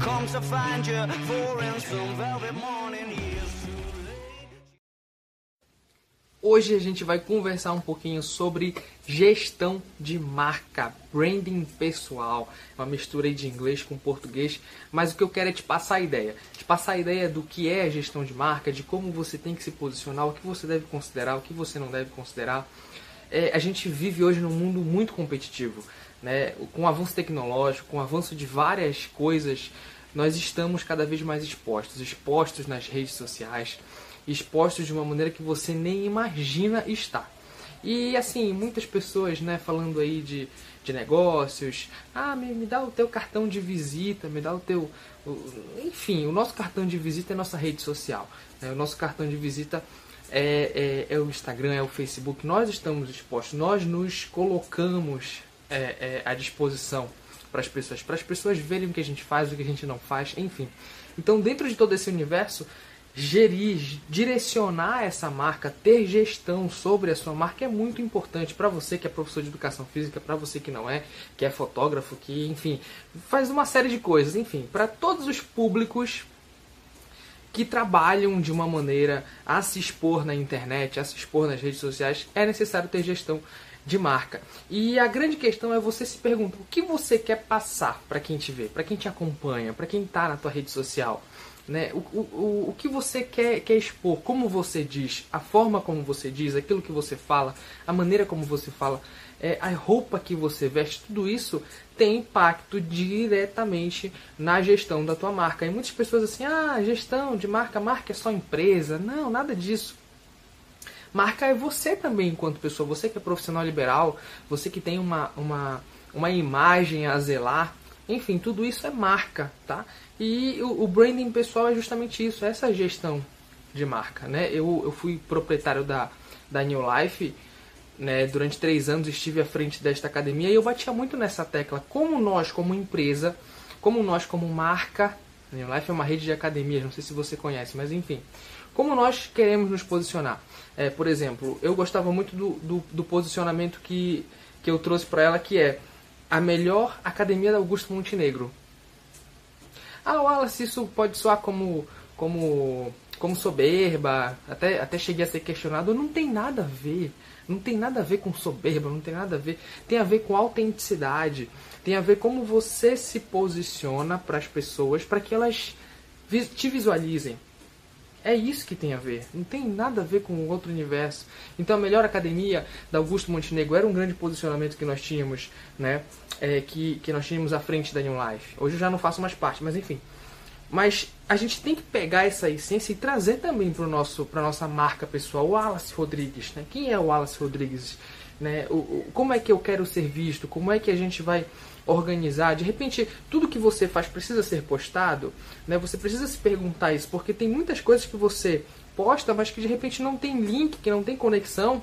comes to find you for in some velvet morning. Hoje a gente vai conversar um pouquinho sobre gestão de marca, branding pessoal, uma mistura de inglês com português, mas o que eu quero é te passar a ideia, te passar a ideia do que é gestão de marca, de como você tem que se posicionar, o que você deve considerar, o que você não deve considerar. É, a gente vive hoje num mundo muito competitivo, né? Com o avanço tecnológico, com o avanço de várias coisas, nós estamos cada vez mais expostos, expostos nas redes sociais expostos de uma maneira que você nem imagina estar. E assim, muitas pessoas, né, falando aí de, de negócios, ah, me, me dá o teu cartão de visita, me dá o teu. O, enfim, o nosso cartão de visita é nossa rede social. Né? O nosso cartão de visita é, é, é, o Instagram, é o Facebook. Nós estamos expostos, nós nos colocamos é, é à disposição para as pessoas, para as pessoas verem o que a gente faz, o que a gente não faz, enfim. Então, dentro de todo esse universo, gerir, direcionar essa marca, ter gestão sobre a sua marca é muito importante para você que é professor de educação física, para você que não é, que é fotógrafo, que, enfim, faz uma série de coisas, enfim, para todos os públicos que trabalham de uma maneira a se expor na internet, a se expor nas redes sociais, é necessário ter gestão de marca. E a grande questão é você se perguntar o que você quer passar para quem te vê, para quem te acompanha, para quem está na tua rede social. Né? O, o, o que você quer, quer expor, como você diz, a forma como você diz, aquilo que você fala, a maneira como você fala, é, a roupa que você veste, tudo isso tem impacto diretamente na gestão da tua marca. E muitas pessoas assim, ah, gestão de marca, marca é só empresa. Não, nada disso. Marca é você também enquanto pessoa, você que é profissional liberal, você que tem uma, uma, uma imagem a zelar, enfim, tudo isso é marca, tá? E o, o branding pessoal é justamente isso, essa gestão de marca, né? Eu, eu fui proprietário da, da New Life, né? Durante três anos estive à frente desta academia e eu batia muito nessa tecla. Como nós, como empresa, como nós, como marca, New Life é uma rede de academias, não sei se você conhece, mas enfim. Como nós queremos nos posicionar? É, por exemplo, eu gostava muito do, do, do posicionamento que, que eu trouxe para ela, que é a melhor academia da Augusto Montenegro. Ah, Wallace, isso pode soar como, como, como soberba, até, até cheguei a ser questionado. Não tem nada a ver. Não tem nada a ver com soberba, não tem nada a ver. Tem a ver com autenticidade. Tem a ver como você se posiciona para as pessoas, para que elas te visualizem. É isso que tem a ver. Não tem nada a ver com outro universo. Então a melhor academia da Augusto Montenegro era um grande posicionamento que nós tínhamos, né? É, que, que nós tínhamos à frente da New Life. Hoje eu já não faço mais parte, mas enfim. Mas a gente tem que pegar essa essência e trazer também para a nossa marca pessoal, o Wallace Rodrigues. Né? Quem é o Wallace Rodrigues? Né? O, o, como é que eu quero ser visto? Como é que a gente vai organizar. De repente, tudo que você faz precisa ser postado, né? Você precisa se perguntar isso, porque tem muitas coisas que você posta, mas que de repente não tem link, que não tem conexão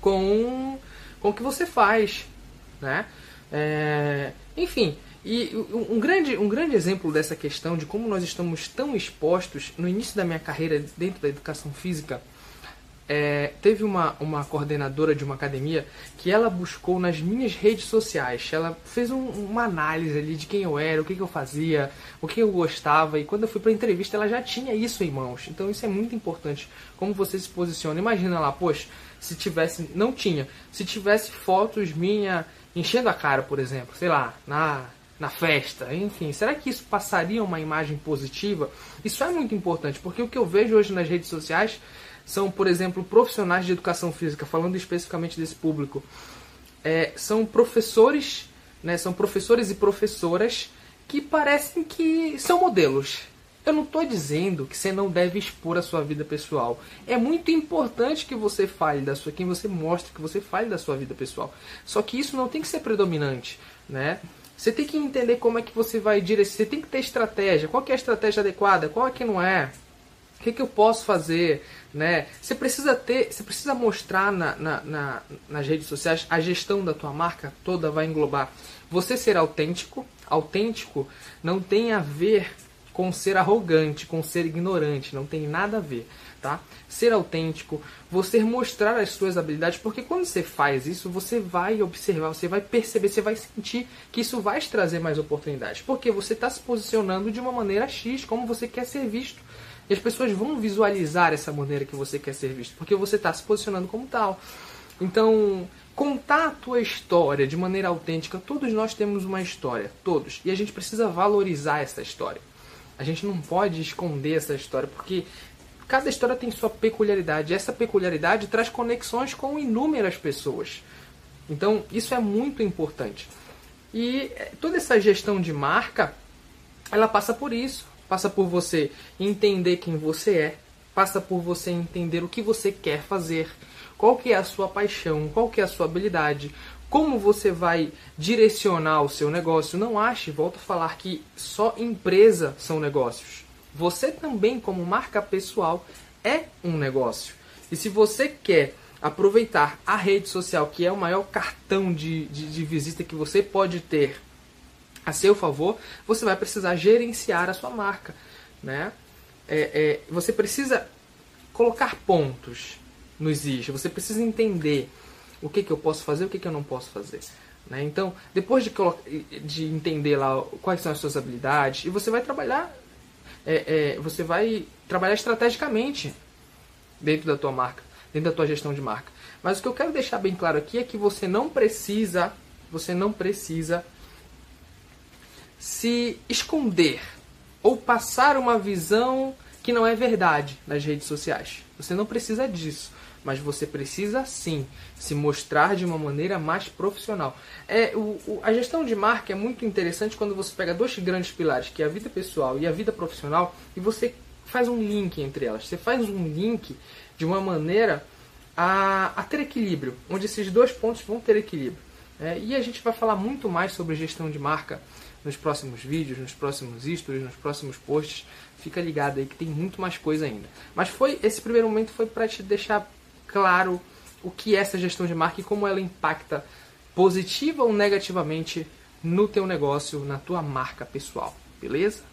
com, com o que você faz, né? É, enfim, e um grande, um grande exemplo dessa questão de como nós estamos tão expostos no início da minha carreira dentro da educação física é, teve uma, uma coordenadora de uma academia que ela buscou nas minhas redes sociais. Ela fez um, uma análise ali de quem eu era, o que, que eu fazia, o que eu gostava. E quando eu fui para entrevista, ela já tinha isso em mãos. Então isso é muito importante. Como você se posiciona. Imagina lá, poxa, se tivesse. Não tinha. Se tivesse fotos minha enchendo a cara, por exemplo, sei lá, na na festa, enfim, será que isso passaria uma imagem positiva? Isso é muito importante, porque o que eu vejo hoje nas redes sociais são, por exemplo, profissionais de educação física, falando especificamente desse público, é, são professores, né, são professores e professoras que parecem que são modelos. Eu não estou dizendo que você não deve expor a sua vida pessoal. É muito importante que você fale da sua, quem você mostre que você fale da sua vida pessoal. Só que isso não tem que ser predominante, né? Você tem que entender como é que você vai direcionar. Você tem que ter estratégia. Qual é a estratégia adequada? Qual é que não é? O que, que eu posso fazer? Né? Você precisa ter, você precisa mostrar na, na, na, nas redes sociais a gestão da tua marca toda vai englobar você ser autêntico. Autêntico não tem a ver com ser arrogante, com ser ignorante, não tem nada a ver. tá? Ser autêntico, você mostrar as suas habilidades, porque quando você faz isso, você vai observar, você vai perceber, você vai sentir que isso vai te trazer mais oportunidades, porque você está se posicionando de uma maneira X, como você quer ser visto. E as pessoas vão visualizar essa maneira que você quer ser visto, porque você está se posicionando como tal. Então, contar a tua história de maneira autêntica, todos nós temos uma história, todos, e a gente precisa valorizar essa história. A gente não pode esconder essa história, porque cada história tem sua peculiaridade. Essa peculiaridade traz conexões com inúmeras pessoas. Então, isso é muito importante. E eh, toda essa gestão de marca, ela passa por isso. Passa por você entender quem você é, passa por você entender o que você quer fazer, qual que é a sua paixão, qual que é a sua habilidade, como você vai direcionar o seu negócio. Não ache, volto a falar que só empresa são negócios. Você também, como marca pessoal, é um negócio. E se você quer aproveitar a rede social, que é o maior cartão de, de, de visita que você pode ter a seu favor, você vai precisar gerenciar a sua marca. Né? É, é, você precisa colocar pontos nos eixos, você precisa entender o que, que eu posso fazer e o que, que eu não posso fazer. Né? Então, depois de, de entender lá quais são as suas habilidades, e você vai trabalhar, é, é, você vai trabalhar estrategicamente dentro da tua marca, dentro da tua gestão de marca. Mas o que eu quero deixar bem claro aqui é que você não precisa, você não precisa se esconder ou passar uma visão que não é verdade nas redes sociais. Você não precisa disso, mas você precisa sim se mostrar de uma maneira mais profissional. É, o, o, a gestão de marca é muito interessante quando você pega dois grandes pilares, que é a vida pessoal e a vida profissional, e você faz um link entre elas. Você faz um link de uma maneira a, a ter equilíbrio, onde esses dois pontos vão ter equilíbrio. É, e a gente vai falar muito mais sobre gestão de marca nos próximos vídeos, nos próximos stories, nos próximos posts. Fica ligado aí que tem muito mais coisa ainda. Mas foi esse primeiro momento foi para te deixar claro o que é essa gestão de marca e como ela impacta positiva ou negativamente no teu negócio, na tua marca pessoal, beleza?